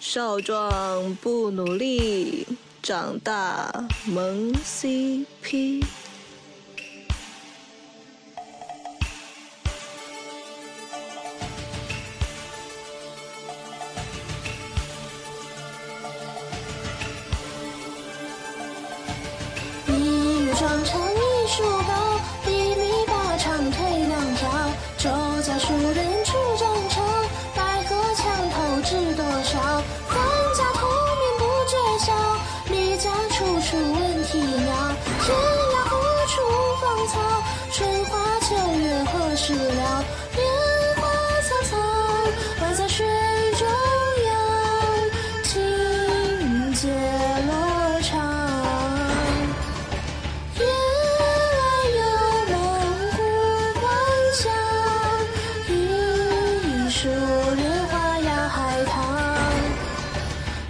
少壮不努力，长大萌 CP。一路双长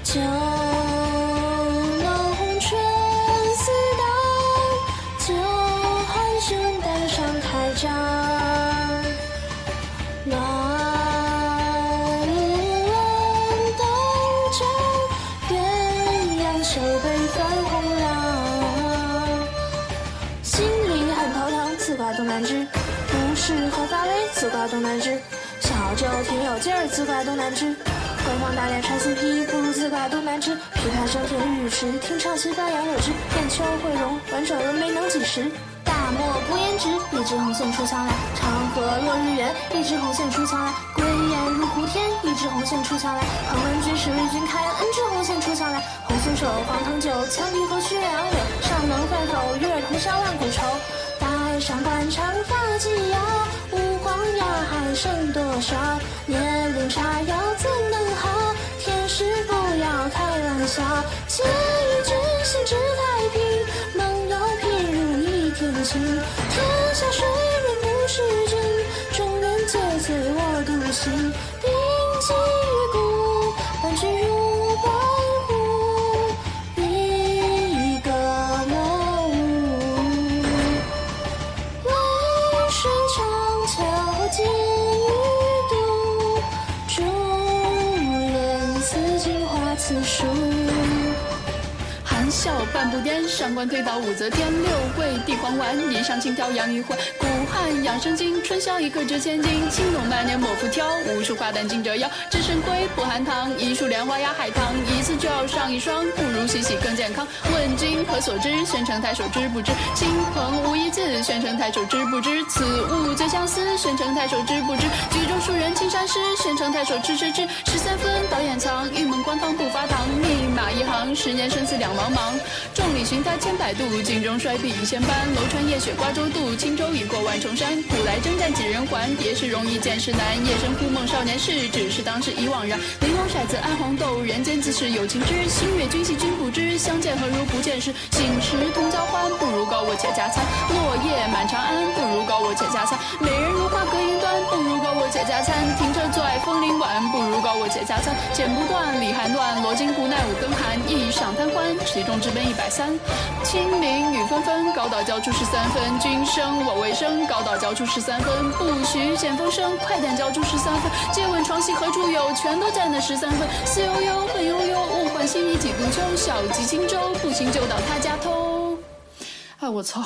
酒浓春似刀，酒酣声淡上开张。乱灯照，鸳鸯手背泛红浪。心里很头疼，自挂东南枝，不适合发威，自挂东南枝。小酒挺有劲儿，自挂东南枝。官方大脸穿新皮，不如自挂东南枝。琵琶声甜欲痴，听唱戏发杨柳枝。燕秋会容，婉转峨眉能几时？大漠孤烟直，一枝红杏出墙来；长河落日圆，一枝红杏出墙来；归雁入胡天，一枝红杏出墙来；旁人军士为君开恩，一枝红线出墙来。红酥手，黄藤酒，羌笛和曲杨柳，尚能翻透月儿同销万古愁。带上官长发髻摇，五光压海剩多少？年龄差要我独醒。并寄于故，伴君如伴虎，一个梦舞。渭水长桥见玉渡，珠帘辞镜花此树。笑半步颠，上官推倒武则天。六桂地黄丸，霓裳轻挑杨玉环。古汉养生经，春宵一刻值千金。青龙百年莫复挑，无数花旦竞折腰。只身归不含糖，一树莲花压海棠。一次就要上一双，不如洗洗更健康。问君何所知？宣城太守知不知？亲朋无一字，宣城太守知不知？此物最相思，宣城太守知不知？举中书人青衫湿，宣城太守知知知。十三分导演藏，玉门官方不发堂。十年生死两茫茫。众里寻他千百度，镜中衰鬓已千般。楼船夜雪瓜洲渡，轻舟已过万重山。古来征战几人还？别时容易见时难。夜深忽梦少年事，只是当时已惘然。玲珑骰子安黄豆，人间自是有情知。星月君兮君不知，相见何如不见时。醒时同交欢，不如高我且加餐。落叶满长安，不如高我且加餐。美人如花隔云端，不如高我且加餐。不如高我且加餐。剪不断，理还乱，罗巾不耐五更寒。一晌贪欢，其中之奔一百三。清明雨纷纷，高岛交出十三分。君生我未生，高岛交出十三分。不许见风声，快点交出十三分。借问床戏何处有？全都在那十三分。思悠悠，恨悠悠，物换星移几度秋。小楫轻舟，不行就到他家偷。哎，我操！